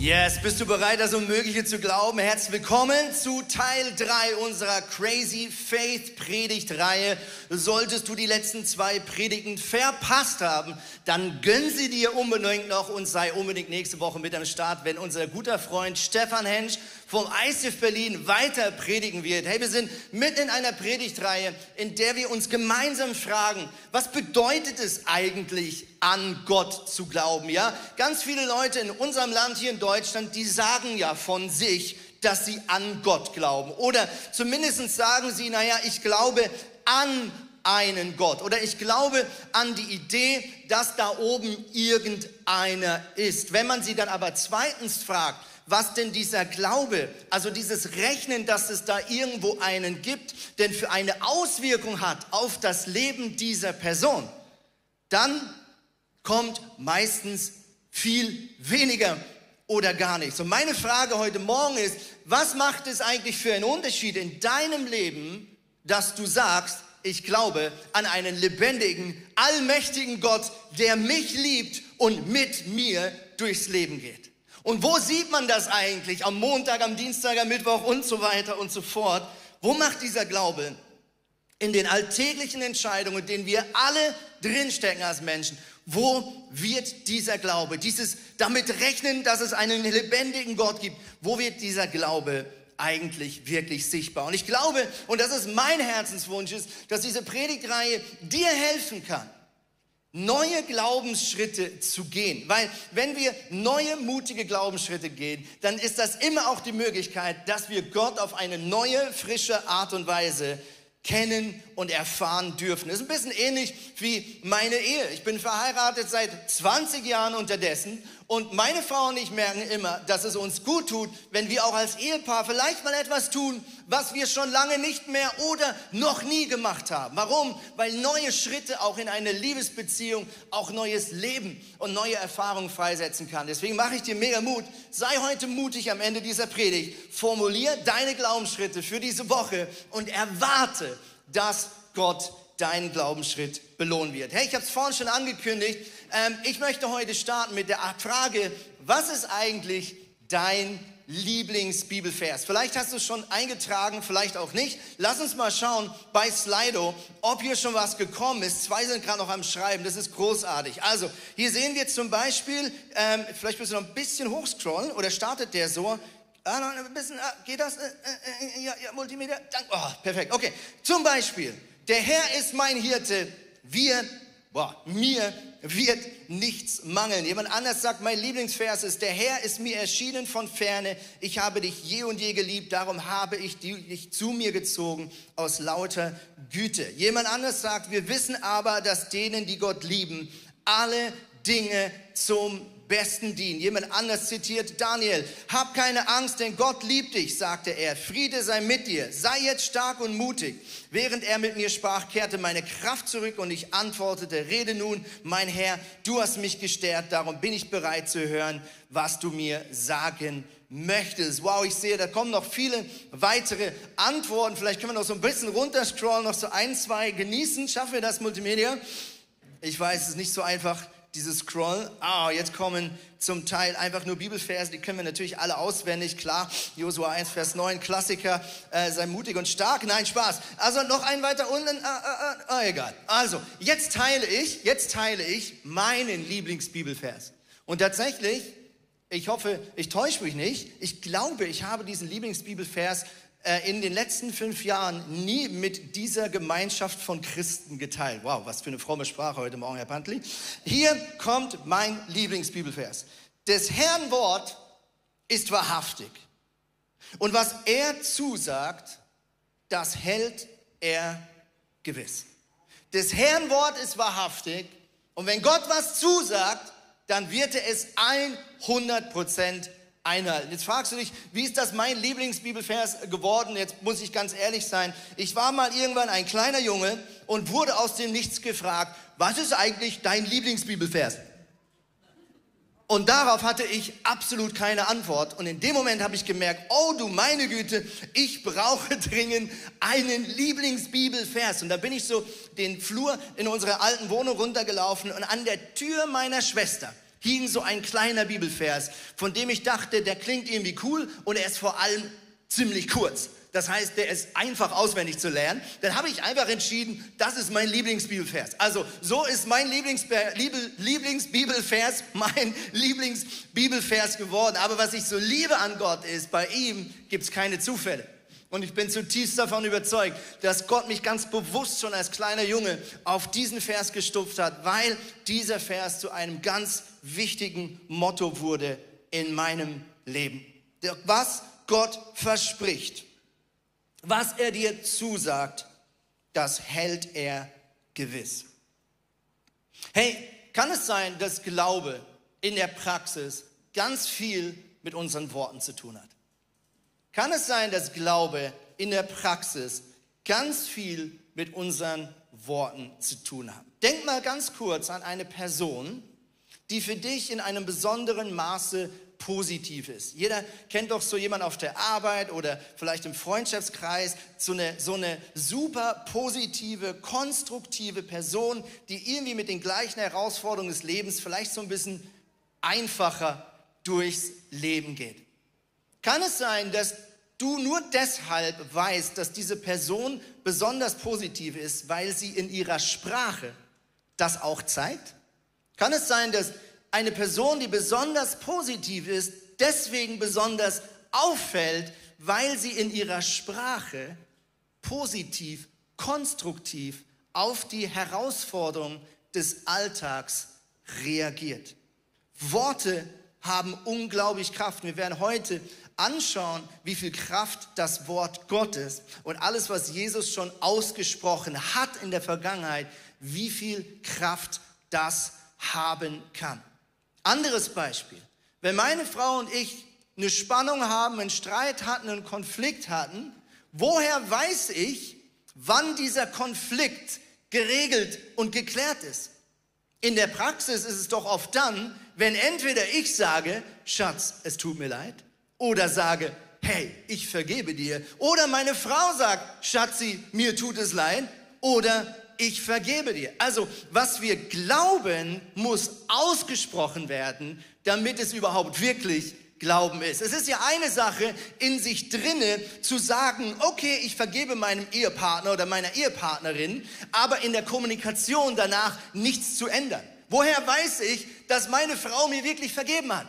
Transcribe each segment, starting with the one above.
Yes, bist du bereit, das Unmögliche zu glauben? Herzlich willkommen zu Teil 3 unserer Crazy Faith Predigtreihe. Solltest du die letzten zwei Predigten verpasst haben, dann gönn sie dir unbedingt noch und sei unbedingt nächste Woche mit am Start, wenn unser guter Freund Stefan Hensch vom ICF Berlin weiter predigen wird. Hey, wir sind mitten in einer Predigtreihe, in der wir uns gemeinsam fragen, was bedeutet es eigentlich, an Gott zu glauben, ja? Ganz viele Leute in unserem Land hier in Deutschland, die sagen ja von sich, dass sie an Gott glauben. Oder zumindest sagen sie, naja, ich glaube an einen Gott. Oder ich glaube an die Idee, dass da oben irgendeiner ist. Wenn man sie dann aber zweitens fragt, was denn dieser Glaube, also dieses Rechnen, dass es da irgendwo einen gibt, denn für eine Auswirkung hat auf das Leben dieser Person, dann kommt meistens viel weniger oder gar nichts. Und meine Frage heute Morgen ist, was macht es eigentlich für einen Unterschied in deinem Leben, dass du sagst, ich glaube an einen lebendigen, allmächtigen Gott, der mich liebt und mit mir durchs Leben geht. Und wo sieht man das eigentlich? Am Montag, am Dienstag, am Mittwoch und so weiter und so fort. Wo macht dieser Glaube? In den alltäglichen Entscheidungen, in denen wir alle drinstecken als Menschen. Wo wird dieser Glaube, dieses damit rechnen, dass es einen lebendigen Gott gibt, wo wird dieser Glaube eigentlich wirklich sichtbar? Und ich glaube, und das ist mein Herzenswunsch, ist, dass diese Predigtreihe dir helfen kann, neue Glaubensschritte zu gehen. Weil wenn wir neue, mutige Glaubensschritte gehen, dann ist das immer auch die Möglichkeit, dass wir Gott auf eine neue, frische Art und Weise kennen und erfahren dürfen. Das ist ein bisschen ähnlich wie meine Ehe. Ich bin verheiratet seit 20 Jahren unterdessen und meine Frau und ich merken immer, dass es uns gut tut, wenn wir auch als Ehepaar vielleicht mal etwas tun, was wir schon lange nicht mehr oder noch nie gemacht haben. Warum? Weil neue Schritte auch in eine Liebesbeziehung auch neues Leben und neue Erfahrungen freisetzen kann. Deswegen mache ich dir mega Mut. Sei heute mutig am Ende dieser Predigt. Formulier deine Glaubensschritte für diese Woche und erwarte, dass Gott deinen Glaubensschritt belohnen wird. Hey, ich habe es vorhin schon angekündigt. Ähm, ich möchte heute starten mit der Frage, was ist eigentlich dein Lieblingsbibelvers? Vielleicht hast du es schon eingetragen, vielleicht auch nicht. Lass uns mal schauen bei Slido, ob hier schon was gekommen ist. Zwei sind gerade noch am Schreiben, das ist großartig. Also, hier sehen wir zum Beispiel, ähm, vielleicht müssen wir noch ein bisschen hochscrollen oder startet der so? Ah, ein bisschen, ah, geht das? Äh, äh, äh ja, ja, Multimedia. Dank, oh, perfekt. Okay, zum Beispiel, der Herr ist mein Hirte, wir, boah, mir wird nichts mangeln. Jemand anders sagt, mein Lieblingsvers ist, der Herr ist mir erschienen von ferne, ich habe dich je und je geliebt, darum habe ich dich zu mir gezogen aus lauter Güte. Jemand anders sagt, wir wissen aber, dass denen, die Gott lieben, alle Dinge zum Besten dienen. Jemand anders zitiert Daniel. Hab keine Angst, denn Gott liebt dich, sagte er. Friede sei mit dir. Sei jetzt stark und mutig. Während er mit mir sprach, kehrte meine Kraft zurück und ich antwortete, rede nun, mein Herr, du hast mich gestärkt, darum bin ich bereit zu hören, was du mir sagen möchtest. Wow, ich sehe, da kommen noch viele weitere Antworten. Vielleicht können wir noch so ein bisschen runterscrollen, noch so ein, zwei genießen. Schaffen wir das Multimedia? Ich weiß, es ist nicht so einfach dieses Scroll. Ah, jetzt kommen zum Teil einfach nur Bibelverse, die können wir natürlich alle auswendig, klar. Josua 1, Vers 9, Klassiker, äh, sei mutig und stark. Nein, Spaß. Also noch ein weiter unten, ah, ah, ah, egal. Also, jetzt teile ich, jetzt teile ich meinen Lieblingsbibelvers. Und tatsächlich, ich hoffe, ich täusche mich nicht, ich glaube, ich habe diesen Lieblingsbibelvers äh, in den letzten fünf Jahren nie mit dieser Gemeinschaft von Christen geteilt. Wow, was für eine fromme Sprache heute Morgen, Herr Pantli. Hier kommt mein Lieblingsbibelvers. Des Herrn Wort ist wahrhaftig. Und was er zusagt, das hält er gewiss. Des Herrn Wort ist wahrhaftig. Und wenn Gott was zusagt, dann wird er es 100 Prozent einhalten. Jetzt fragst du dich, wie ist das mein Lieblingsbibelvers geworden? Jetzt muss ich ganz ehrlich sein. Ich war mal irgendwann ein kleiner Junge und wurde aus dem Nichts gefragt, was ist eigentlich dein Lieblingsbibelvers? Und darauf hatte ich absolut keine Antwort. Und in dem Moment habe ich gemerkt, oh du meine Güte, ich brauche dringend einen Lieblingsbibelvers. Und da bin ich so den Flur in unserer alten Wohnung runtergelaufen und an der Tür meiner Schwester hing so ein kleiner Bibelvers, von dem ich dachte, der klingt irgendwie cool und er ist vor allem ziemlich kurz. Das heißt, der ist einfach auswendig zu lernen. Dann habe ich einfach entschieden, das ist mein Lieblingsbibelvers. Also so ist mein Lieblingsbibelvers mein Lieblingsbibelvers geworden. Aber was ich so liebe an Gott ist, bei ihm gibt es keine Zufälle. Und ich bin zutiefst davon überzeugt, dass Gott mich ganz bewusst schon als kleiner Junge auf diesen Vers gestupft hat, weil dieser Vers zu einem ganz wichtigen Motto wurde in meinem Leben. Was Gott verspricht, was er dir zusagt, das hält er gewiss. Hey, kann es sein, dass Glaube in der Praxis ganz viel mit unseren Worten zu tun hat? Kann es sein, dass Glaube in der Praxis ganz viel mit unseren Worten zu tun hat? Denk mal ganz kurz an eine Person, die für dich in einem besonderen Maße positiv ist. Jeder kennt doch so jemanden auf der Arbeit oder vielleicht im Freundschaftskreis, so eine, so eine super positive, konstruktive Person, die irgendwie mit den gleichen Herausforderungen des Lebens vielleicht so ein bisschen einfacher durchs Leben geht. Kann es sein, dass du nur deshalb weißt, dass diese Person besonders positiv ist, weil sie in ihrer Sprache das auch zeigt? Kann es sein, dass eine Person, die besonders positiv ist, deswegen besonders auffällt, weil sie in ihrer Sprache positiv, konstruktiv auf die Herausforderung des Alltags reagiert. Worte haben unglaublich Kraft. Wir werden heute anschauen, wie viel Kraft das Wort Gottes und alles, was Jesus schon ausgesprochen hat in der Vergangenheit, wie viel Kraft das haben kann. Anderes Beispiel. Wenn meine Frau und ich eine Spannung haben, einen Streit hatten, einen Konflikt hatten, woher weiß ich, wann dieser Konflikt geregelt und geklärt ist? In der Praxis ist es doch oft dann, wenn entweder ich sage, Schatz, es tut mir leid, oder sage, hey, ich vergebe dir, oder meine Frau sagt, Schatzi, mir tut es leid, oder ich vergebe dir. Also, was wir glauben, muss ausgesprochen werden, damit es überhaupt wirklich Glauben ist. Es ist ja eine Sache in sich drinne zu sagen, okay, ich vergebe meinem Ehepartner oder meiner Ehepartnerin, aber in der Kommunikation danach nichts zu ändern. Woher weiß ich, dass meine Frau mir wirklich vergeben hat?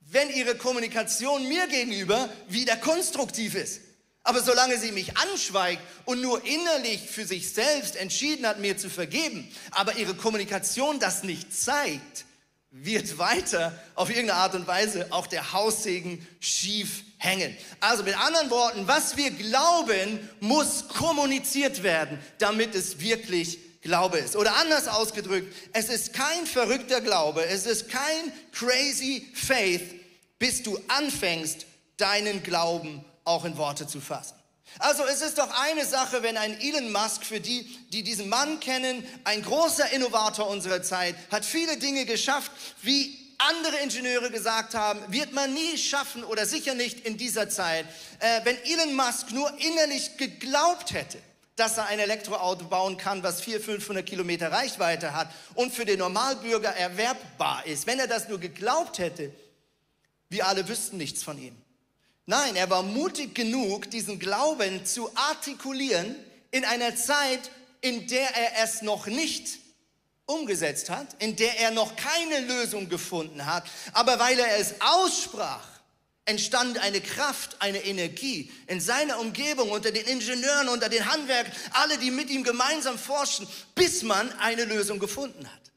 Wenn ihre Kommunikation mir gegenüber wieder konstruktiv ist. Aber solange sie mich anschweigt und nur innerlich für sich selbst entschieden hat, mir zu vergeben, aber ihre Kommunikation das nicht zeigt, wird weiter auf irgendeine Art und Weise auch der Haussegen schief hängen. Also mit anderen Worten, was wir glauben, muss kommuniziert werden, damit es wirklich Glaube ist. Oder anders ausgedrückt, es ist kein verrückter Glaube, es ist kein crazy faith, bis du anfängst, deinen Glauben auch in Worte zu fassen. Also es ist doch eine Sache, wenn ein Elon Musk, für die, die diesen Mann kennen, ein großer Innovator unserer Zeit, hat viele Dinge geschafft, wie andere Ingenieure gesagt haben, wird man nie schaffen oder sicher nicht in dieser Zeit. Äh, wenn Elon Musk nur innerlich geglaubt hätte, dass er ein Elektroauto bauen kann, was 400, 500 Kilometer Reichweite hat und für den Normalbürger erwerbbar ist, wenn er das nur geglaubt hätte, wir alle wüssten nichts von ihm. Nein, er war mutig genug, diesen Glauben zu artikulieren in einer Zeit, in der er es noch nicht umgesetzt hat, in der er noch keine Lösung gefunden hat, aber weil er es aussprach, entstand eine Kraft, eine Energie in seiner Umgebung, unter den Ingenieuren, unter den Handwerkern, alle, die mit ihm gemeinsam forschen, bis man eine Lösung gefunden hat.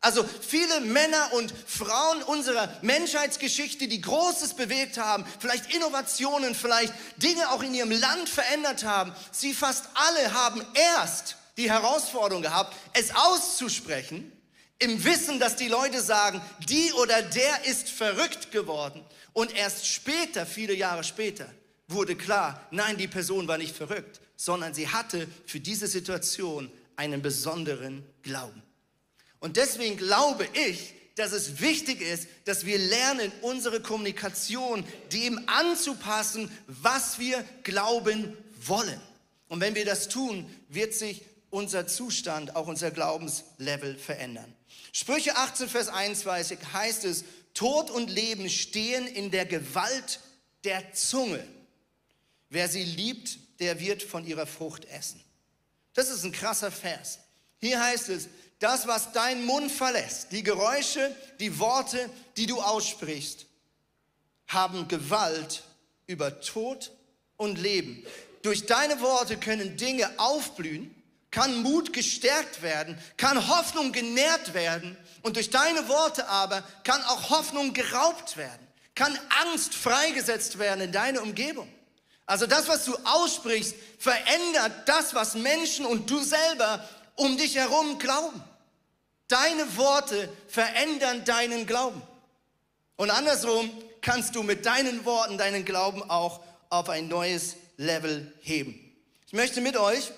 Also viele Männer und Frauen unserer Menschheitsgeschichte, die Großes bewegt haben, vielleicht Innovationen, vielleicht Dinge auch in ihrem Land verändert haben, sie fast alle haben erst die Herausforderung gehabt, es auszusprechen, im Wissen, dass die Leute sagen, die oder der ist verrückt geworden. Und erst später, viele Jahre später, wurde klar, nein, die Person war nicht verrückt, sondern sie hatte für diese Situation einen besonderen Glauben. Und deswegen glaube ich, dass es wichtig ist, dass wir lernen, unsere Kommunikation dem anzupassen, was wir glauben wollen. Und wenn wir das tun, wird sich unser Zustand, auch unser Glaubenslevel verändern. Sprüche 18, Vers 21 heißt es, Tod und Leben stehen in der Gewalt der Zunge. Wer sie liebt, der wird von ihrer Frucht essen. Das ist ein krasser Vers. Hier heißt es, das, was dein Mund verlässt, die Geräusche, die Worte, die du aussprichst, haben Gewalt über Tod und Leben. Durch deine Worte können Dinge aufblühen, kann Mut gestärkt werden, kann Hoffnung genährt werden und durch deine Worte aber kann auch Hoffnung geraubt werden, kann Angst freigesetzt werden in deine Umgebung. Also das, was du aussprichst, verändert das, was Menschen und du selber um dich herum glauben. Deine Worte verändern deinen Glauben. Und andersrum kannst du mit deinen Worten deinen Glauben auch auf ein neues Level heben. Ich möchte mit euch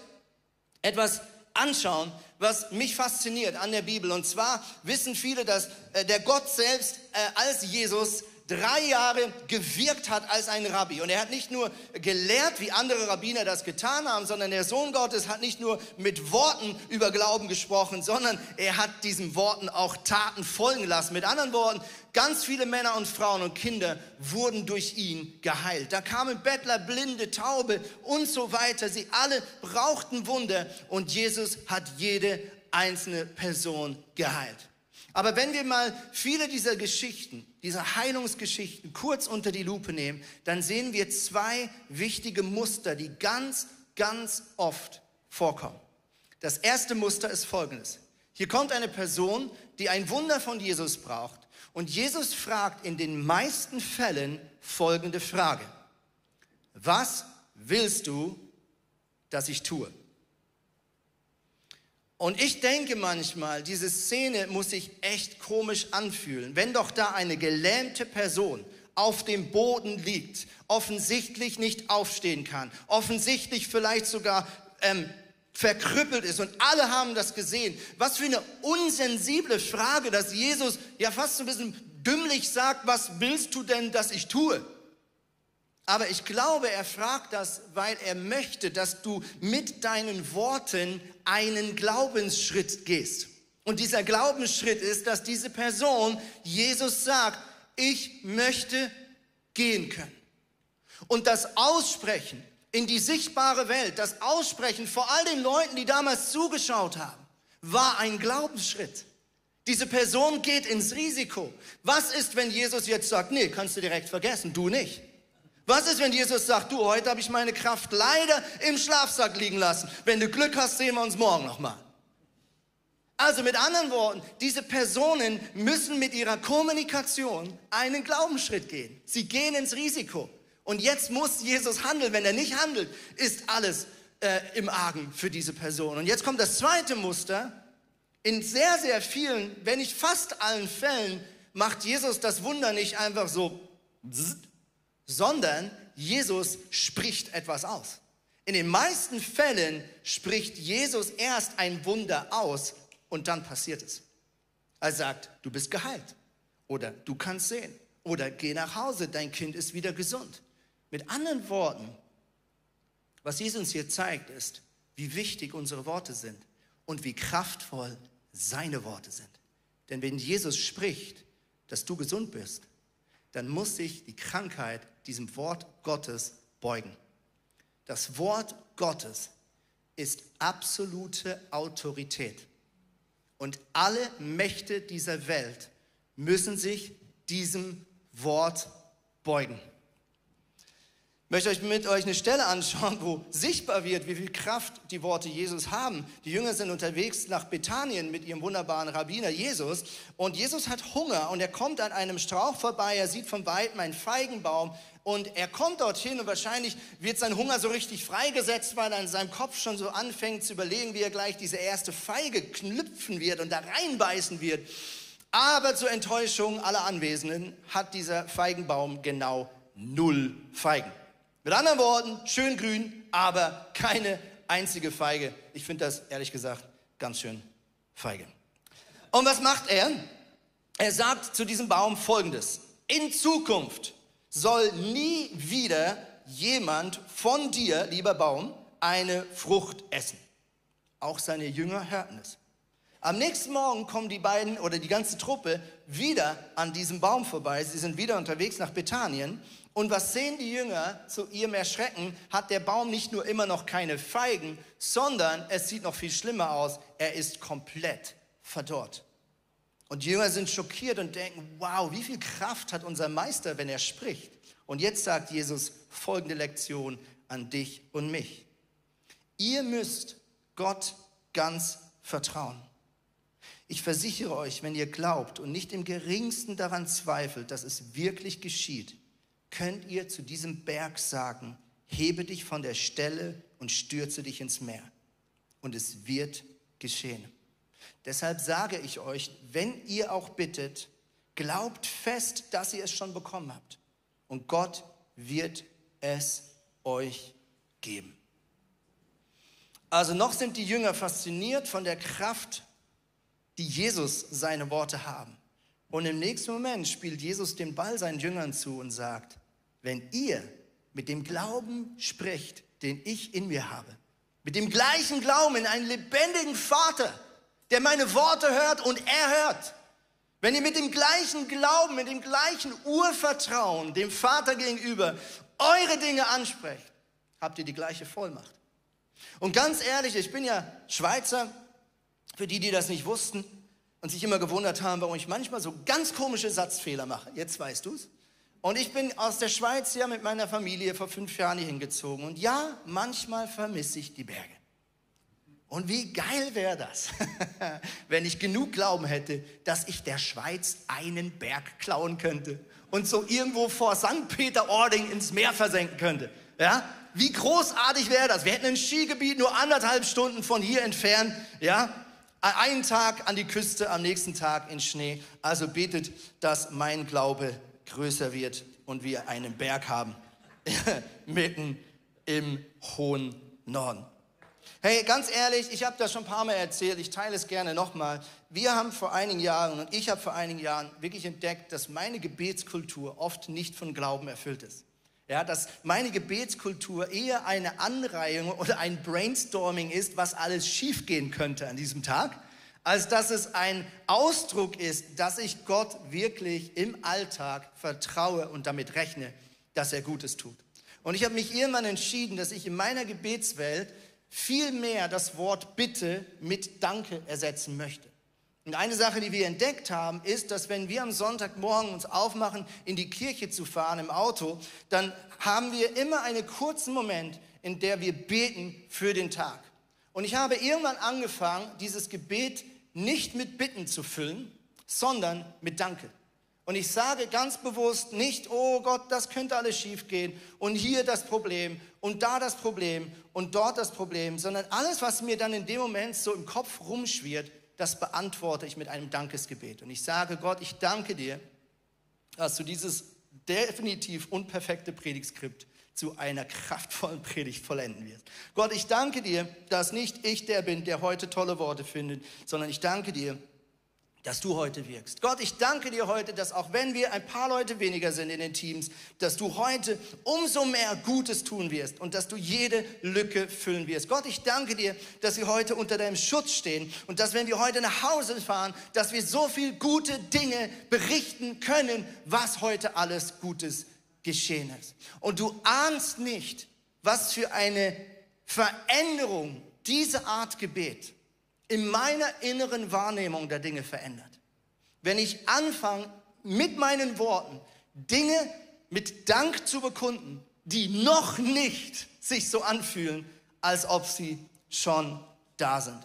etwas anschauen, was mich fasziniert an der Bibel. Und zwar wissen viele, dass äh, der Gott selbst äh, als Jesus drei Jahre gewirkt hat als ein Rabbi. Und er hat nicht nur gelehrt, wie andere Rabbiner das getan haben, sondern der Sohn Gottes hat nicht nur mit Worten über Glauben gesprochen, sondern er hat diesen Worten auch Taten folgen lassen. Mit anderen Worten, ganz viele Männer und Frauen und Kinder wurden durch ihn geheilt. Da kamen Bettler, Blinde, Taube und so weiter. Sie alle brauchten Wunder und Jesus hat jede einzelne Person geheilt. Aber wenn wir mal viele dieser Geschichten, dieser Heilungsgeschichten kurz unter die Lupe nehmen, dann sehen wir zwei wichtige Muster, die ganz, ganz oft vorkommen. Das erste Muster ist folgendes. Hier kommt eine Person, die ein Wunder von Jesus braucht. Und Jesus fragt in den meisten Fällen folgende Frage. Was willst du, dass ich tue? Und ich denke manchmal, diese Szene muss sich echt komisch anfühlen, wenn doch da eine gelähmte Person auf dem Boden liegt, offensichtlich nicht aufstehen kann, offensichtlich vielleicht sogar ähm, verkrüppelt ist und alle haben das gesehen. Was für eine unsensible Frage, dass Jesus ja fast so ein bisschen dümmlich sagt, was willst du denn, dass ich tue? Aber ich glaube, er fragt das, weil er möchte, dass du mit deinen Worten einen Glaubensschritt gehst. Und dieser Glaubensschritt ist, dass diese Person Jesus sagt, ich möchte gehen können. Und das Aussprechen in die sichtbare Welt, das Aussprechen vor all den Leuten, die damals zugeschaut haben, war ein Glaubensschritt. Diese Person geht ins Risiko. Was ist, wenn Jesus jetzt sagt, nee, kannst du direkt vergessen, du nicht. Was ist, wenn Jesus sagt, du, heute habe ich meine Kraft leider im Schlafsack liegen lassen. Wenn du Glück hast, sehen wir uns morgen nochmal. Also mit anderen Worten, diese Personen müssen mit ihrer Kommunikation einen Glaubensschritt gehen. Sie gehen ins Risiko. Und jetzt muss Jesus handeln. Wenn er nicht handelt, ist alles äh, im Argen für diese Person. Und jetzt kommt das zweite Muster. In sehr, sehr vielen, wenn nicht fast allen Fällen, macht Jesus das Wunder nicht einfach so sondern Jesus spricht etwas aus. In den meisten Fällen spricht Jesus erst ein Wunder aus und dann passiert es. Er sagt, du bist geheilt oder du kannst sehen oder geh nach Hause, dein Kind ist wieder gesund. Mit anderen Worten, was Jesus hier zeigt, ist, wie wichtig unsere Worte sind und wie kraftvoll seine Worte sind. Denn wenn Jesus spricht, dass du gesund bist, dann muss sich die Krankheit diesem Wort Gottes beugen. Das Wort Gottes ist absolute Autorität. Und alle Mächte dieser Welt müssen sich diesem Wort beugen. Ich möchte euch mit euch eine Stelle anschauen, wo sichtbar wird, wie viel Kraft die Worte Jesus haben. Die Jünger sind unterwegs nach Bethanien mit ihrem wunderbaren Rabbiner Jesus und Jesus hat Hunger und er kommt an einem Strauch vorbei, er sieht von weitem einen Feigenbaum und er kommt dorthin und wahrscheinlich wird sein Hunger so richtig freigesetzt, weil er in seinem Kopf schon so anfängt zu überlegen, wie er gleich diese erste Feige knüpfen wird und da reinbeißen wird. Aber zur Enttäuschung aller Anwesenden hat dieser Feigenbaum genau null Feigen. Mit anderen Worten, schön grün, aber keine einzige Feige. Ich finde das ehrlich gesagt ganz schön feige. Und was macht er? er sagt zu diesem Baum folgendes. In Zukunft soll nie wieder jemand von dir, lieber Baum, eine Frucht essen. Auch seine Jünger hörten es. Am nächsten Morgen kommen die beiden oder die ganze Truppe wieder an diesem Baum vorbei. Sie sind wieder unterwegs nach Bethanien. Und was sehen die Jünger zu ihrem Erschrecken? Hat der Baum nicht nur immer noch keine Feigen, sondern es sieht noch viel schlimmer aus. Er ist komplett verdorrt. Und die Jünger sind schockiert und denken, wow, wie viel Kraft hat unser Meister, wenn er spricht. Und jetzt sagt Jesus folgende Lektion an dich und mich. Ihr müsst Gott ganz vertrauen. Ich versichere euch, wenn ihr glaubt und nicht im geringsten daran zweifelt, dass es wirklich geschieht, könnt ihr zu diesem Berg sagen, hebe dich von der Stelle und stürze dich ins Meer. Und es wird geschehen. Deshalb sage ich euch, wenn ihr auch bittet, glaubt fest, dass ihr es schon bekommen habt. Und Gott wird es euch geben. Also noch sind die Jünger fasziniert von der Kraft, die Jesus seine Worte haben. Und im nächsten Moment spielt Jesus den Ball seinen Jüngern zu und sagt, wenn ihr mit dem Glauben spricht, den ich in mir habe, mit dem gleichen Glauben in einen lebendigen Vater, der meine Worte hört und er hört, wenn ihr mit dem gleichen Glauben, mit dem gleichen Urvertrauen dem Vater gegenüber eure Dinge ansprecht, habt ihr die gleiche Vollmacht. Und ganz ehrlich, ich bin ja Schweizer, für die, die das nicht wussten und sich immer gewundert haben, warum ich manchmal so ganz komische Satzfehler mache. Jetzt weißt du es. Und ich bin aus der Schweiz ja mit meiner Familie vor fünf Jahren hier hingezogen. Und ja, manchmal vermisse ich die Berge. Und wie geil wäre das, wenn ich genug Glauben hätte, dass ich der Schweiz einen Berg klauen könnte und so irgendwo vor St. Peter-Ording ins Meer versenken könnte. Ja? Wie großartig wäre das? Wir hätten ein Skigebiet nur anderthalb Stunden von hier entfernt. Ja? Einen Tag an die Küste, am nächsten Tag in Schnee. Also betet, dass mein Glaube größer wird und wir einen Berg haben mitten im hohen Norden. Hey, ganz ehrlich, ich habe das schon ein paar Mal erzählt, ich teile es gerne nochmal. Wir haben vor einigen Jahren und ich habe vor einigen Jahren wirklich entdeckt, dass meine Gebetskultur oft nicht von Glauben erfüllt ist. Ja, dass meine Gebetskultur eher eine Anreihung oder ein Brainstorming ist, was alles schiefgehen könnte an diesem Tag, als dass es ein Ausdruck ist, dass ich Gott wirklich im Alltag vertraue und damit rechne, dass er Gutes tut. Und ich habe mich irgendwann entschieden, dass ich in meiner Gebetswelt viel mehr das Wort Bitte mit Danke ersetzen möchte. Und eine Sache, die wir entdeckt haben, ist, dass wenn wir am Sonntagmorgen uns aufmachen, in die Kirche zu fahren im Auto, dann haben wir immer einen kurzen Moment, in der wir beten für den Tag. Und ich habe irgendwann angefangen, dieses Gebet nicht mit Bitten zu füllen, sondern mit Danke. Und ich sage ganz bewusst nicht, oh Gott, das könnte alles schiefgehen und hier das Problem und da das Problem und dort das Problem, sondern alles, was mir dann in dem Moment so im Kopf rumschwirrt, das beantworte ich mit einem Dankesgebet. Und ich sage, Gott, ich danke dir, dass du dieses definitiv unperfekte Predigtskript zu einer kraftvollen Predigt vollenden wirst. Gott, ich danke dir, dass nicht ich der bin, der heute tolle Worte findet, sondern ich danke dir, dass du heute wirkst. Gott, ich danke dir heute, dass auch wenn wir ein paar Leute weniger sind in den Teams, dass du heute umso mehr Gutes tun wirst und dass du jede Lücke füllen wirst. Gott, ich danke dir, dass wir heute unter deinem Schutz stehen und dass wenn wir heute nach Hause fahren, dass wir so viel gute Dinge berichten können, was heute alles Gutes geschehen ist. Und du ahnst nicht, was für eine Veränderung diese Art Gebet in meiner inneren Wahrnehmung der Dinge verändert. Wenn ich anfange, mit meinen Worten Dinge mit Dank zu bekunden, die noch nicht sich so anfühlen, als ob sie schon da sind.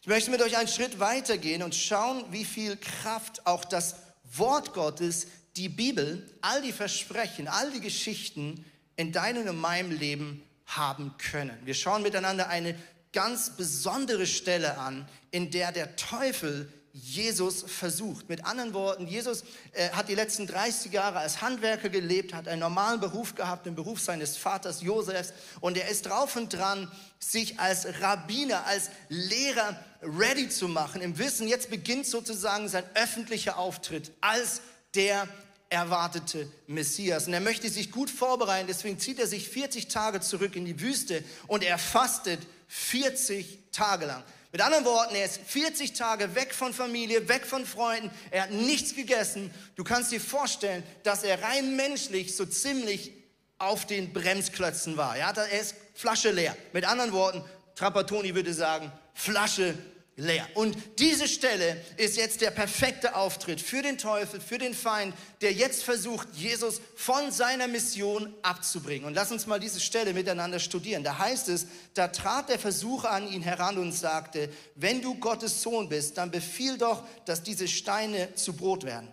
Ich möchte mit euch einen Schritt weitergehen und schauen, wie viel Kraft auch das Wort Gottes, die Bibel, all die Versprechen, all die Geschichten in deinem und meinem Leben haben können. Wir schauen miteinander eine ganz besondere Stelle an, in der der Teufel Jesus versucht. Mit anderen Worten, Jesus äh, hat die letzten 30 Jahre als Handwerker gelebt, hat einen normalen Beruf gehabt, den Beruf seines Vaters Josefs und er ist drauf und dran, sich als Rabbiner, als Lehrer ready zu machen, im Wissen, jetzt beginnt sozusagen sein öffentlicher Auftritt als der erwartete Messias. Und er möchte sich gut vorbereiten, deswegen zieht er sich 40 Tage zurück in die Wüste und er fastet 40 Tage lang. Mit anderen Worten, er ist 40 Tage weg von Familie, weg von Freunden, er hat nichts gegessen. Du kannst dir vorstellen, dass er rein menschlich so ziemlich auf den Bremsklötzen war. Ja, er ist Flasche leer. Mit anderen Worten, Trapattoni würde sagen, Flasche leer. Und diese Stelle ist jetzt der perfekte Auftritt für den Teufel, für den Feind, der jetzt versucht, Jesus von seiner Mission abzubringen. Und lass uns mal diese Stelle miteinander studieren. Da heißt es, da trat der Versucher an ihn heran und sagte, wenn du Gottes Sohn bist, dann befiehl doch, dass diese Steine zu Brot werden.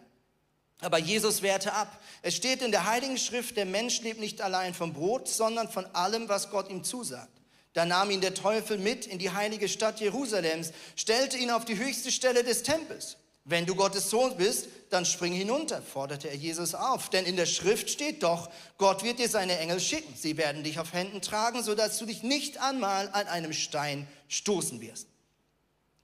Aber Jesus wehrte ab. Es steht in der Heiligen Schrift, der Mensch lebt nicht allein vom Brot, sondern von allem, was Gott ihm zusagt. Da nahm ihn der Teufel mit in die heilige Stadt Jerusalems, stellte ihn auf die höchste Stelle des Tempels. Wenn du Gottes Sohn bist, dann spring hinunter, forderte er Jesus auf. Denn in der Schrift steht doch, Gott wird dir seine Engel schicken. Sie werden dich auf Händen tragen, sodass du dich nicht einmal an einem Stein stoßen wirst.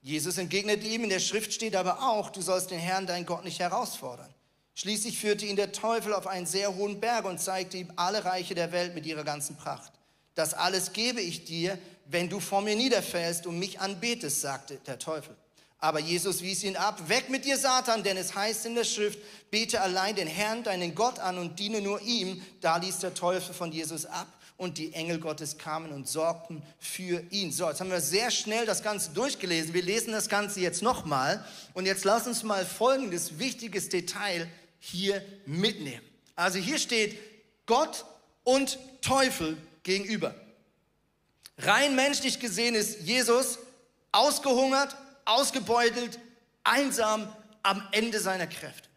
Jesus entgegnete ihm, in der Schrift steht aber auch, du sollst den Herrn, dein Gott, nicht herausfordern. Schließlich führte ihn der Teufel auf einen sehr hohen Berg und zeigte ihm alle Reiche der Welt mit ihrer ganzen Pracht. Das alles gebe ich dir, wenn du vor mir niederfällst und mich anbetest, sagte der Teufel. Aber Jesus wies ihn ab, weg mit dir, Satan, denn es heißt in der Schrift, bete allein den Herrn, deinen Gott an und diene nur ihm. Da ließ der Teufel von Jesus ab und die Engel Gottes kamen und sorgten für ihn. So, jetzt haben wir sehr schnell das Ganze durchgelesen. Wir lesen das Ganze jetzt nochmal und jetzt lass uns mal folgendes wichtiges Detail hier mitnehmen. Also hier steht Gott und Teufel gegenüber. Rein menschlich gesehen ist Jesus ausgehungert, ausgebeutelt, einsam am Ende seiner Kräfte.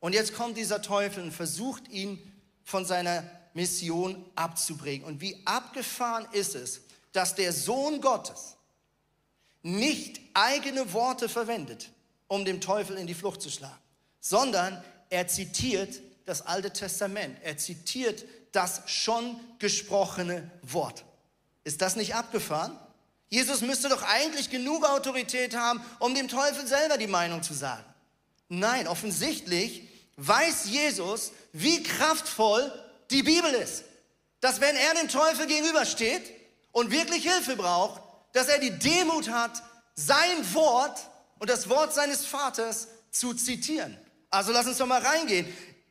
Und jetzt kommt dieser Teufel und versucht ihn von seiner Mission abzubringen. Und wie abgefahren ist es, dass der Sohn Gottes nicht eigene Worte verwendet, um dem Teufel in die Flucht zu schlagen, sondern er zitiert das Alte Testament. Er zitiert das schon gesprochene Wort. Ist das nicht abgefahren? Jesus müsste doch eigentlich genug Autorität haben, um dem Teufel selber die Meinung zu sagen. Nein, offensichtlich weiß Jesus, wie kraftvoll die Bibel ist. Dass wenn er dem Teufel gegenübersteht und wirklich Hilfe braucht, dass er die Demut hat, sein Wort und das Wort seines Vaters zu zitieren. Also lass uns doch mal reingehen.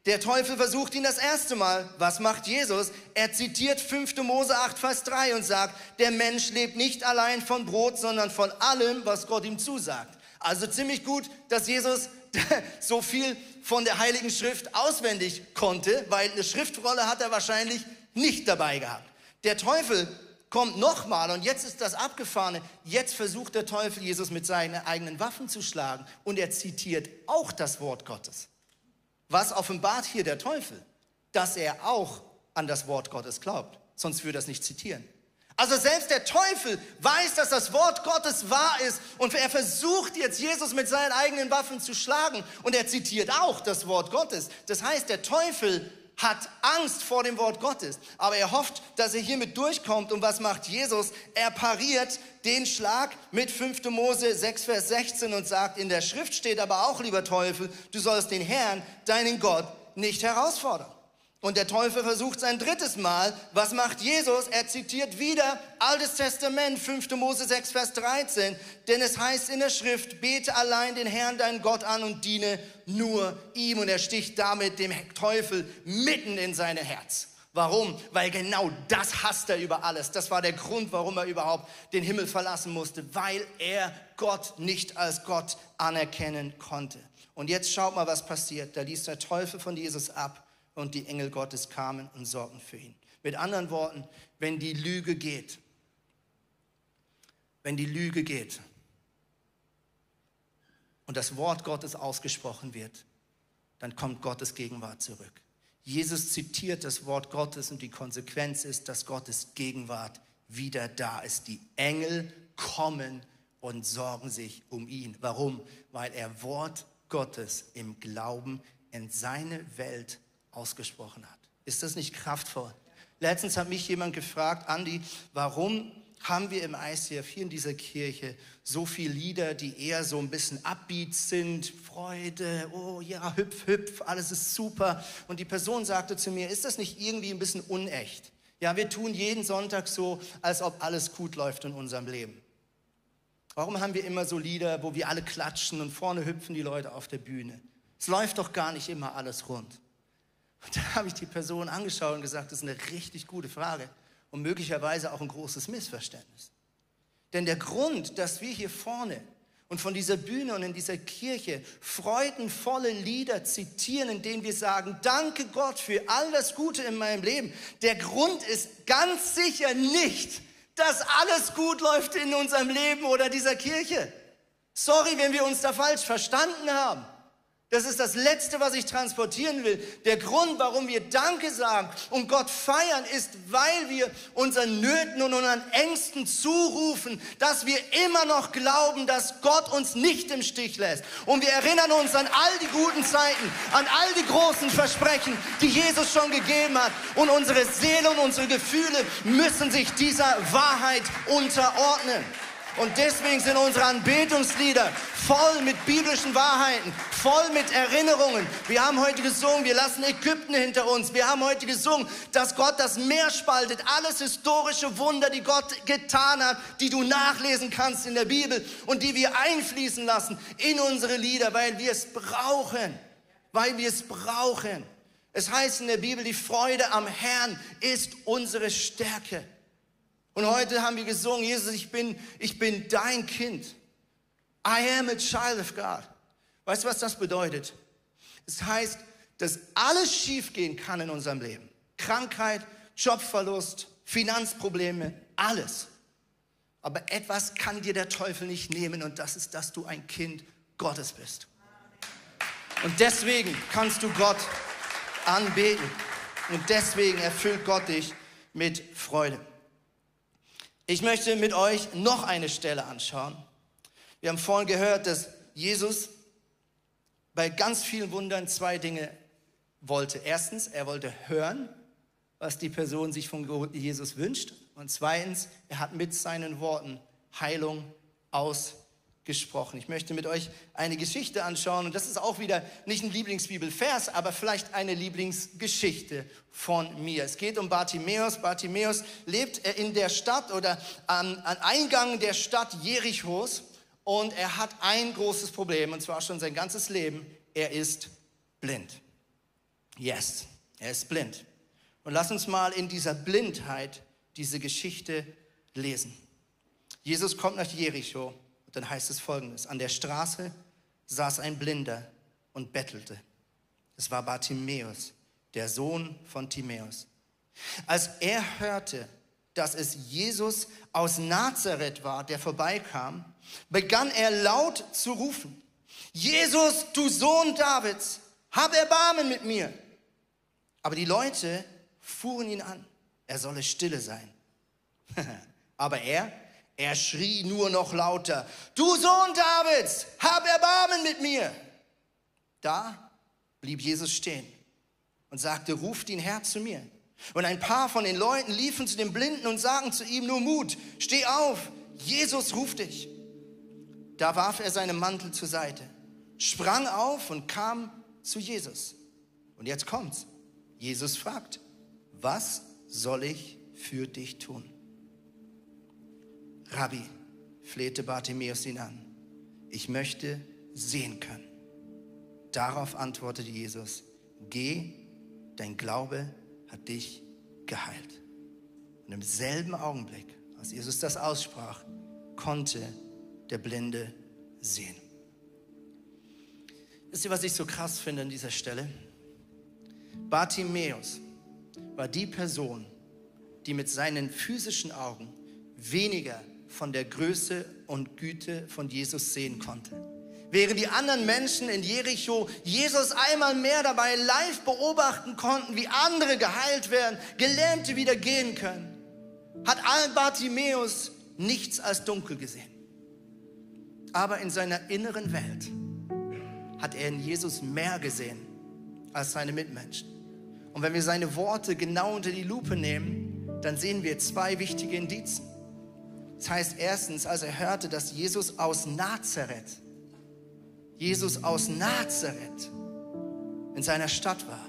Der Teufel versucht ihn das erste Mal. Was macht Jesus? Er zitiert 5. Mose 8, Vers 3 und sagt, der Mensch lebt nicht allein von Brot, sondern von allem, was Gott ihm zusagt. Also ziemlich gut, dass Jesus so viel von der Heiligen Schrift auswendig konnte, weil eine Schriftrolle hat er wahrscheinlich nicht dabei gehabt. Der Teufel kommt nochmal und jetzt ist das Abgefahrene. Jetzt versucht der Teufel Jesus mit seinen eigenen Waffen zu schlagen und er zitiert auch das Wort Gottes. Was offenbart hier der Teufel? Dass er auch an das Wort Gottes glaubt. Sonst würde er es nicht zitieren. Also selbst der Teufel weiß, dass das Wort Gottes wahr ist und er versucht jetzt Jesus mit seinen eigenen Waffen zu schlagen und er zitiert auch das Wort Gottes. Das heißt, der Teufel hat Angst vor dem Wort Gottes, aber er hofft, dass er hiermit durchkommt. Und was macht Jesus? Er pariert den Schlag mit 5. Mose 6, Vers 16 und sagt, in der Schrift steht aber auch, lieber Teufel, du sollst den Herrn, deinen Gott, nicht herausfordern. Und der Teufel versucht sein drittes Mal. Was macht Jesus? Er zitiert wieder Altes Testament, 5. Mose 6, Vers 13. Denn es heißt in der Schrift, bete allein den Herrn, deinen Gott an und diene nur ihm. Und er sticht damit dem Teufel mitten in sein Herz. Warum? Weil genau das hasst er über alles. Das war der Grund, warum er überhaupt den Himmel verlassen musste, weil er Gott nicht als Gott anerkennen konnte. Und jetzt schaut mal, was passiert. Da ließ der Teufel von Jesus ab und die Engel Gottes kamen und sorgten für ihn. Mit anderen Worten, wenn die Lüge geht, wenn die Lüge geht und das Wort Gottes ausgesprochen wird, dann kommt Gottes Gegenwart zurück. Jesus zitiert das Wort Gottes und die Konsequenz ist, dass Gottes Gegenwart wieder da ist. Die Engel kommen und sorgen sich um ihn. Warum? Weil er Wort Gottes im Glauben in seine Welt ausgesprochen hat. Ist das nicht kraftvoll? Letztens hat mich jemand gefragt, Andi, warum haben wir im ICF hier in dieser Kirche so viele Lieder, die eher so ein bisschen upbeat sind, Freude, oh ja, hüpf, hüpf, alles ist super. Und die Person sagte zu mir, ist das nicht irgendwie ein bisschen unecht? Ja, wir tun jeden Sonntag so, als ob alles gut läuft in unserem Leben. Warum haben wir immer so Lieder, wo wir alle klatschen und vorne hüpfen die Leute auf der Bühne? Es läuft doch gar nicht immer alles rund. Und da habe ich die Person angeschaut und gesagt, das ist eine richtig gute Frage und möglicherweise auch ein großes Missverständnis. Denn der Grund, dass wir hier vorne und von dieser Bühne und in dieser Kirche freudenvolle Lieder zitieren, in denen wir sagen, danke Gott für all das Gute in meinem Leben. Der Grund ist ganz sicher nicht, dass alles gut läuft in unserem Leben oder dieser Kirche. Sorry, wenn wir uns da falsch verstanden haben. Das ist das Letzte, was ich transportieren will. Der Grund, warum wir Danke sagen und Gott feiern, ist, weil wir unseren Nöten und unseren Ängsten zurufen, dass wir immer noch glauben, dass Gott uns nicht im Stich lässt. Und wir erinnern uns an all die guten Zeiten, an all die großen Versprechen, die Jesus schon gegeben hat. Und unsere Seele und unsere Gefühle müssen sich dieser Wahrheit unterordnen. Und deswegen sind unsere Anbetungslieder voll mit biblischen Wahrheiten, voll mit Erinnerungen. Wir haben heute gesungen, wir lassen Ägypten hinter uns. Wir haben heute gesungen, dass Gott das Meer spaltet. Alles historische Wunder, die Gott getan hat, die du nachlesen kannst in der Bibel und die wir einfließen lassen in unsere Lieder, weil wir es brauchen. Weil wir es brauchen. Es heißt in der Bibel, die Freude am Herrn ist unsere Stärke. Und heute haben wir gesungen, Jesus, ich bin, ich bin dein Kind. I am a child of God. Weißt du, was das bedeutet? Es heißt, dass alles schiefgehen kann in unserem Leben. Krankheit, Jobverlust, Finanzprobleme, alles. Aber etwas kann dir der Teufel nicht nehmen und das ist, dass du ein Kind Gottes bist. Und deswegen kannst du Gott anbeten. Und deswegen erfüllt Gott dich mit Freude. Ich möchte mit euch noch eine Stelle anschauen. Wir haben vorhin gehört, dass Jesus bei ganz vielen Wundern zwei Dinge wollte. Erstens, er wollte hören, was die Person sich von Jesus wünscht. Und zweitens, er hat mit seinen Worten Heilung ausgesprochen gesprochen. Ich möchte mit euch eine Geschichte anschauen und das ist auch wieder nicht ein Lieblingsbibelvers, aber vielleicht eine Lieblingsgeschichte von mir. Es geht um Bartimäus. Bartimäus lebt in der Stadt oder am, am Eingang der Stadt Jerichos und er hat ein großes Problem und zwar schon sein ganzes Leben. Er ist blind. Yes, er ist blind. Und lass uns mal in dieser Blindheit diese Geschichte lesen. Jesus kommt nach Jericho dann heißt es folgendes, an der Straße saß ein Blinder und bettelte. Es war Bartimäus, der Sohn von Timäus. Als er hörte, dass es Jesus aus Nazareth war, der vorbeikam, begann er laut zu rufen, Jesus, du Sohn Davids, hab Erbarmen mit mir. Aber die Leute fuhren ihn an, er solle stille sein. Aber er er schrie nur noch lauter, du Sohn Davids, hab Erbarmen mit mir. Da blieb Jesus stehen und sagte, ruft ihn her zu mir. Und ein paar von den Leuten liefen zu dem Blinden und sagten zu ihm, nur Mut, steh auf, Jesus ruft dich. Da warf er seinen Mantel zur Seite, sprang auf und kam zu Jesus. Und jetzt kommt's. Jesus fragt, was soll ich für dich tun? Rabbi, flehte Bartimäus ihn an, ich möchte sehen können. Darauf antwortete Jesus, geh, dein Glaube hat dich geheilt. Und im selben Augenblick, als Jesus das aussprach, konnte der Blinde sehen. Wisst ihr, was ich so krass finde an dieser Stelle? Bartimäus war die Person, die mit seinen physischen Augen weniger von der Größe und Güte von Jesus sehen konnte. Während die anderen Menschen in Jericho Jesus einmal mehr dabei live beobachten konnten, wie andere geheilt werden, Gelähmte wieder gehen können, hat Bartimäus nichts als dunkel gesehen. Aber in seiner inneren Welt hat er in Jesus mehr gesehen als seine Mitmenschen. Und wenn wir seine Worte genau unter die Lupe nehmen, dann sehen wir zwei wichtige Indizien. Das heißt erstens, als er hörte, dass Jesus aus Nazareth, Jesus aus Nazareth in seiner Stadt war,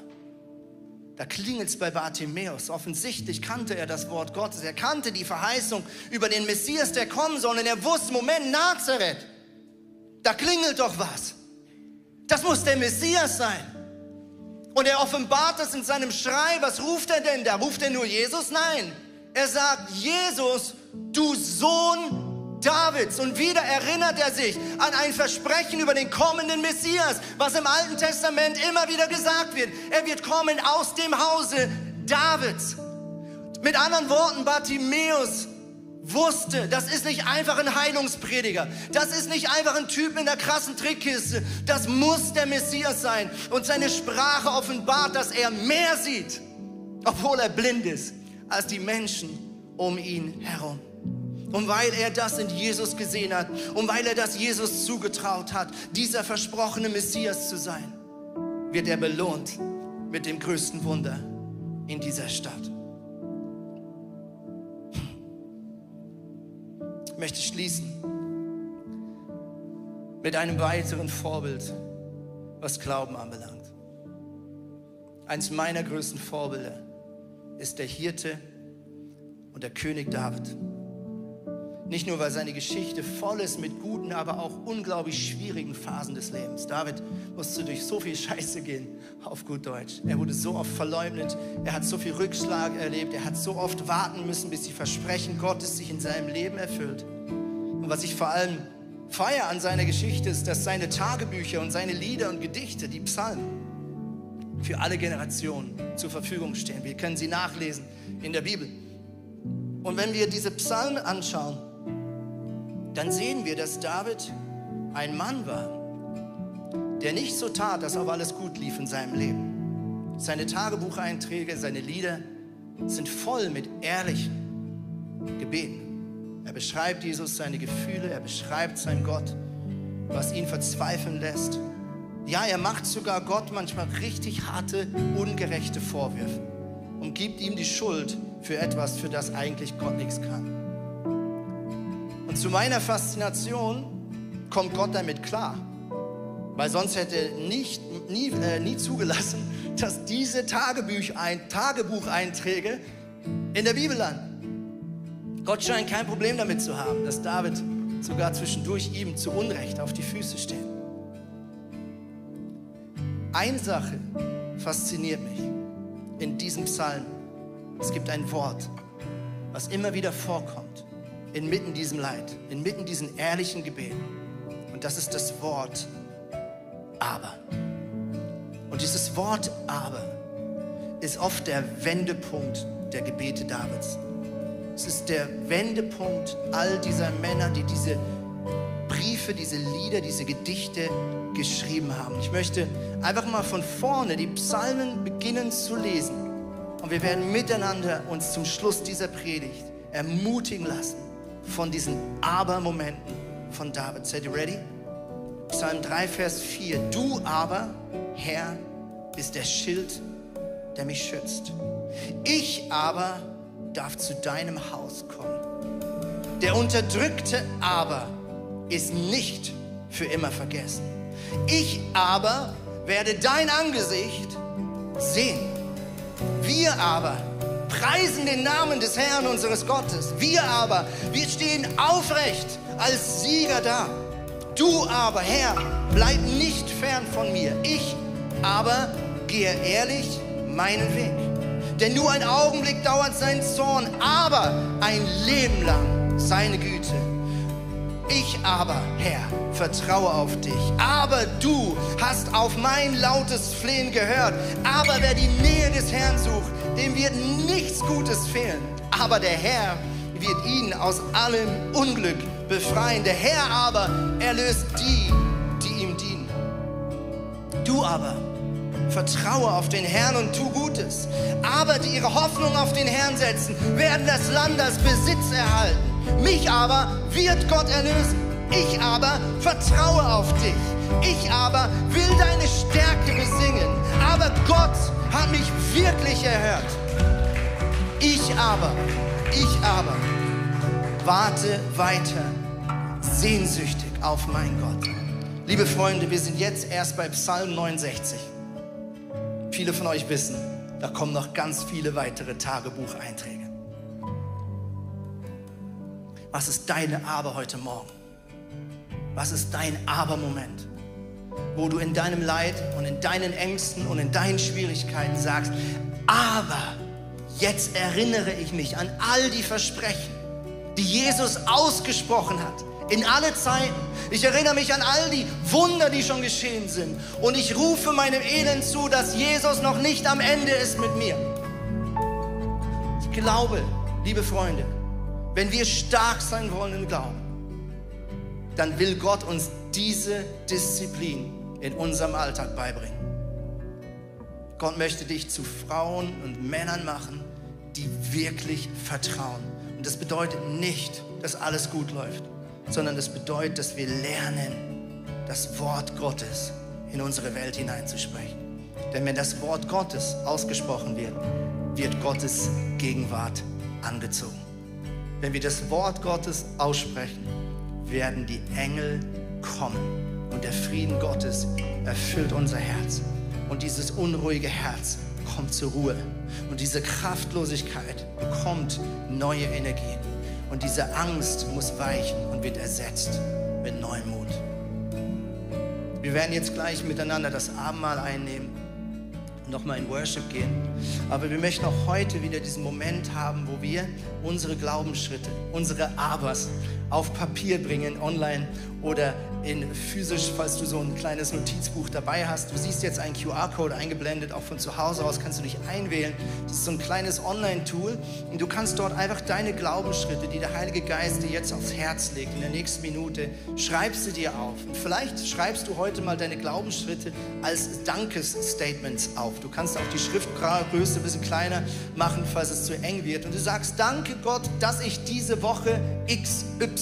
da klingelt es bei Bartimäus. Offensichtlich kannte er das Wort Gottes. Er kannte die Verheißung über den Messias, der kommen soll. Und er wusste, Moment, Nazareth, da klingelt doch was. Das muss der Messias sein. Und er offenbart es in seinem Schrei. Was ruft er denn da? Ruft er nur Jesus? Nein. Er sagt, Jesus, du Sohn Davids. Und wieder erinnert er sich an ein Versprechen über den kommenden Messias, was im Alten Testament immer wieder gesagt wird. Er wird kommen aus dem Hause Davids. Mit anderen Worten, Bartimäus wusste, das ist nicht einfach ein Heilungsprediger. Das ist nicht einfach ein Typ in der krassen Trickkiste. Das muss der Messias sein. Und seine Sprache offenbart, dass er mehr sieht, obwohl er blind ist, als die Menschen um ihn herum. Und weil er das in Jesus gesehen hat und weil er das Jesus zugetraut hat, dieser versprochene Messias zu sein, wird er belohnt mit dem größten Wunder in dieser Stadt. möchte schließen mit einem weiteren Vorbild, was Glauben anbelangt. Eins meiner größten Vorbilder ist der Hirte und der König David. Nicht nur, weil seine Geschichte voll ist mit guten, aber auch unglaublich schwierigen Phasen des Lebens. David musste durch so viel Scheiße gehen, auf gut Deutsch. Er wurde so oft verleumdet, er hat so viel Rückschlag erlebt, er hat so oft warten müssen, bis die Versprechen Gottes sich in seinem Leben erfüllt. Und was ich vor allem feiere an seiner Geschichte ist, dass seine Tagebücher und seine Lieder und Gedichte, die Psalmen, für alle Generationen zur Verfügung stehen. Wir können sie nachlesen in der Bibel. Und wenn wir diese Psalmen anschauen, dann sehen wir, dass David ein Mann war, der nicht so tat, dass auch alles gut lief in seinem Leben. Seine Tagebucheinträge, seine Lieder sind voll mit ehrlichen Gebeten. Er beschreibt Jesus seine Gefühle, er beschreibt sein Gott, was ihn verzweifeln lässt. Ja, er macht sogar Gott manchmal richtig harte, ungerechte Vorwürfe und gibt ihm die Schuld für etwas, für das eigentlich Gott nichts kann. Und zu meiner Faszination kommt Gott damit klar. Weil sonst hätte er nicht, nie, äh, nie zugelassen, dass diese Tagebuchein, Tagebucheinträge in der Bibel landen. Gott scheint kein Problem damit zu haben, dass David sogar zwischendurch ihm zu Unrecht auf die Füße steht. Eine Sache fasziniert mich in diesem Psalm. Es gibt ein Wort, was immer wieder vorkommt inmitten diesem Leid, inmitten diesen ehrlichen Gebeten. Und das ist das Wort aber. Und dieses Wort aber ist oft der Wendepunkt der Gebete Davids. Es ist der Wendepunkt all dieser Männer, die diese Briefe, diese Lieder, diese Gedichte geschrieben haben. Ich möchte einfach mal von vorne die Psalmen beginnen zu lesen. Und wir werden miteinander uns zum Schluss dieser Predigt ermutigen lassen, von diesen Aber-Momenten von David. Seid ihr ready? Psalm 3, Vers 4. Du aber, Herr, bist der Schild, der mich schützt. Ich aber darf zu deinem Haus kommen. Der Unterdrückte aber ist nicht für immer vergessen. Ich aber werde dein Angesicht sehen. Wir aber preisen den Namen des Herrn unseres Gottes. Wir aber, wir stehen aufrecht als Sieger da. Du aber, Herr, bleib nicht fern von mir. Ich aber gehe ehrlich meinen Weg. Denn nur ein Augenblick dauert sein Zorn, aber ein Leben lang seine Güte. Aber, Herr, vertraue auf dich. Aber du hast auf mein lautes Flehen gehört. Aber wer die Nähe des Herrn sucht, dem wird nichts Gutes fehlen. Aber der Herr wird ihn aus allem Unglück befreien. Der Herr aber erlöst die, die ihm dienen. Du aber vertraue auf den Herrn und tu Gutes. Aber die ihre Hoffnung auf den Herrn setzen, werden das Land als Besitz erhalten. Mich aber wird Gott erlösen. Ich aber vertraue auf dich. Ich aber will deine Stärke besingen. Aber Gott hat mich wirklich erhört. Ich aber, ich aber warte weiter sehnsüchtig auf mein Gott. Liebe Freunde, wir sind jetzt erst bei Psalm 69. Viele von euch wissen, da kommen noch ganz viele weitere Tagebucheinträge. Was ist deine Aber heute Morgen? Was ist dein Aber-Moment? Wo du in deinem Leid und in deinen Ängsten und in deinen Schwierigkeiten sagst, aber jetzt erinnere ich mich an all die Versprechen, die Jesus ausgesprochen hat in alle Zeiten. Ich erinnere mich an all die Wunder, die schon geschehen sind. Und ich rufe meinem Elend zu, dass Jesus noch nicht am Ende ist mit mir. Ich glaube, liebe Freunde, wenn wir stark sein wollen im Glauben, dann will Gott uns diese Disziplin in unserem Alltag beibringen. Gott möchte dich zu Frauen und Männern machen, die wirklich vertrauen. Und das bedeutet nicht, dass alles gut läuft sondern das bedeutet, dass wir lernen, das Wort Gottes in unsere Welt hineinzusprechen. Denn wenn das Wort Gottes ausgesprochen wird, wird Gottes Gegenwart angezogen. Wenn wir das Wort Gottes aussprechen, werden die Engel kommen und der Frieden Gottes erfüllt unser Herz. Und dieses unruhige Herz kommt zur Ruhe. Und diese Kraftlosigkeit bekommt neue Energien. Und diese Angst muss weichen und wird ersetzt mit neuem Mut. Wir werden jetzt gleich miteinander das Abendmahl einnehmen und nochmal in Worship gehen. Aber wir möchten auch heute wieder diesen Moment haben, wo wir unsere Glaubensschritte, unsere Abers auf Papier bringen, online oder in physisch, falls du so ein kleines Notizbuch dabei hast. Du siehst jetzt einen QR-Code eingeblendet, auch von zu Hause aus kannst du dich einwählen. Das ist so ein kleines Online-Tool und du kannst dort einfach deine Glaubensschritte, die der Heilige Geist dir jetzt aufs Herz legt, in der nächsten Minute, schreibst du dir auf. Und vielleicht schreibst du heute mal deine Glaubensschritte als Dankesstatements auf. Du kannst auch die Schriftgröße ein bisschen kleiner machen, falls es zu eng wird. Und du sagst, danke Gott, dass ich diese Woche XY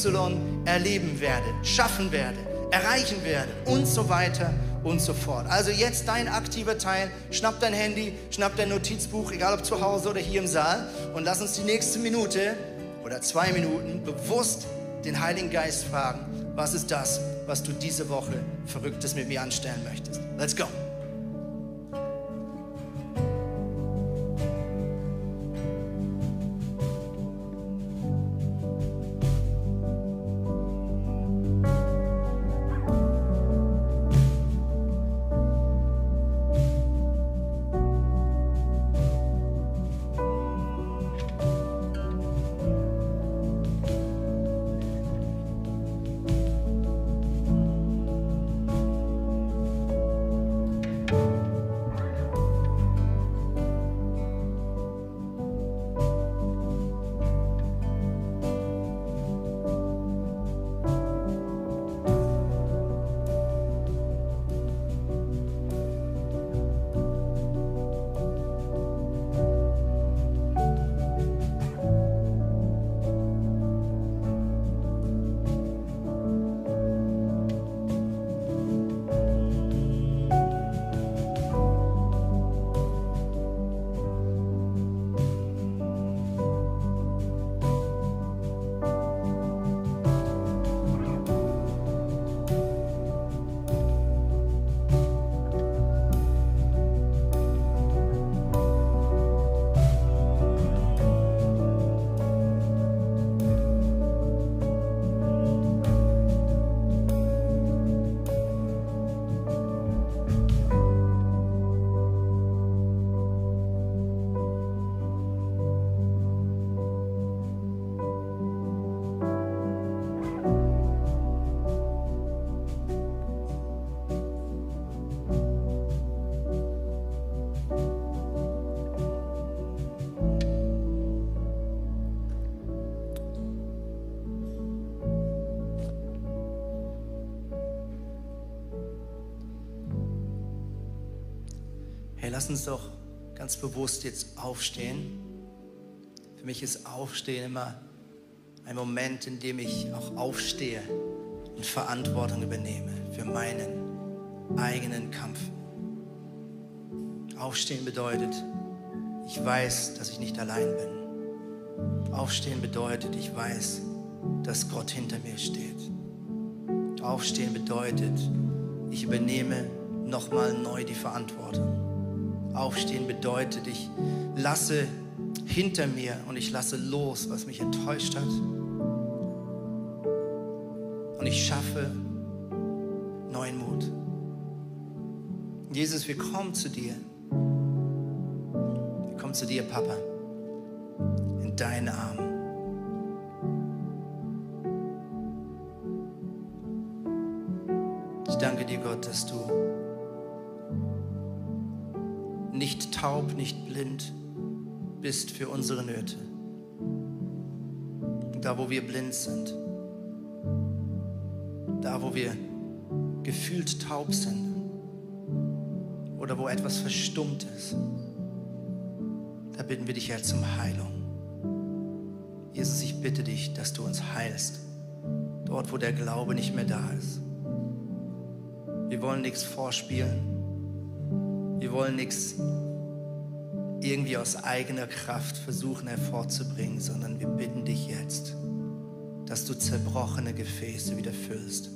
erleben werde, schaffen werde erreichen werde und so weiter und so fort. Also jetzt dein aktiver Teil. Schnapp dein Handy, schnapp dein Notizbuch, egal ob zu Hause oder hier im Saal und lass uns die nächste Minute oder zwei Minuten bewusst den Heiligen Geist fragen, was ist das, was du diese Woche Verrücktes mit mir anstellen möchtest. Let's go. Lass uns doch ganz bewusst jetzt aufstehen. Für mich ist Aufstehen immer ein Moment, in dem ich auch aufstehe und Verantwortung übernehme für meinen eigenen Kampf. Aufstehen bedeutet, ich weiß, dass ich nicht allein bin. Aufstehen bedeutet, ich weiß, dass Gott hinter mir steht. Aufstehen bedeutet, ich übernehme nochmal neu die Verantwortung. Aufstehen bedeutet, ich lasse hinter mir und ich lasse los, was mich enttäuscht hat. Und ich schaffe neuen Mut. Jesus, wir kommen zu dir. Wir kommen zu dir, Papa, in deinen Armen. Ich danke dir, Gott, dass du taub, nicht blind bist für unsere Nöte. Da, wo wir blind sind, da, wo wir gefühlt taub sind oder wo etwas verstummt ist, da bitten wir dich jetzt um Heilung. Jesus, ich bitte dich, dass du uns heilst, dort, wo der Glaube nicht mehr da ist. Wir wollen nichts vorspielen. Wir wollen nichts irgendwie aus eigener Kraft versuchen hervorzubringen, sondern wir bitten dich jetzt, dass du zerbrochene Gefäße wieder füllst.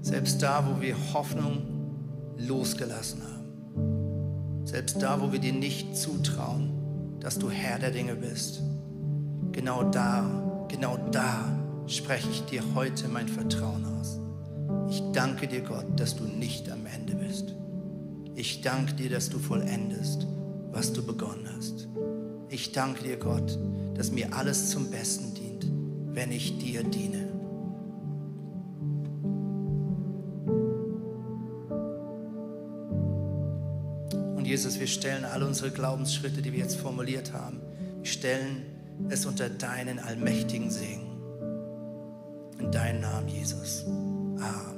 Selbst da, wo wir Hoffnung losgelassen haben. Selbst da, wo wir dir nicht zutrauen, dass du Herr der Dinge bist. Genau da, genau da spreche ich dir heute mein Vertrauen aus. Ich danke dir, Gott, dass du nicht am Ende bist. Ich danke dir, dass du vollendest, was du begonnen hast. Ich danke dir, Gott, dass mir alles zum Besten dient, wenn ich dir diene. Und Jesus, wir stellen all unsere Glaubensschritte, die wir jetzt formuliert haben, wir stellen es unter deinen allmächtigen Segen. In deinem Namen, Jesus. Amen.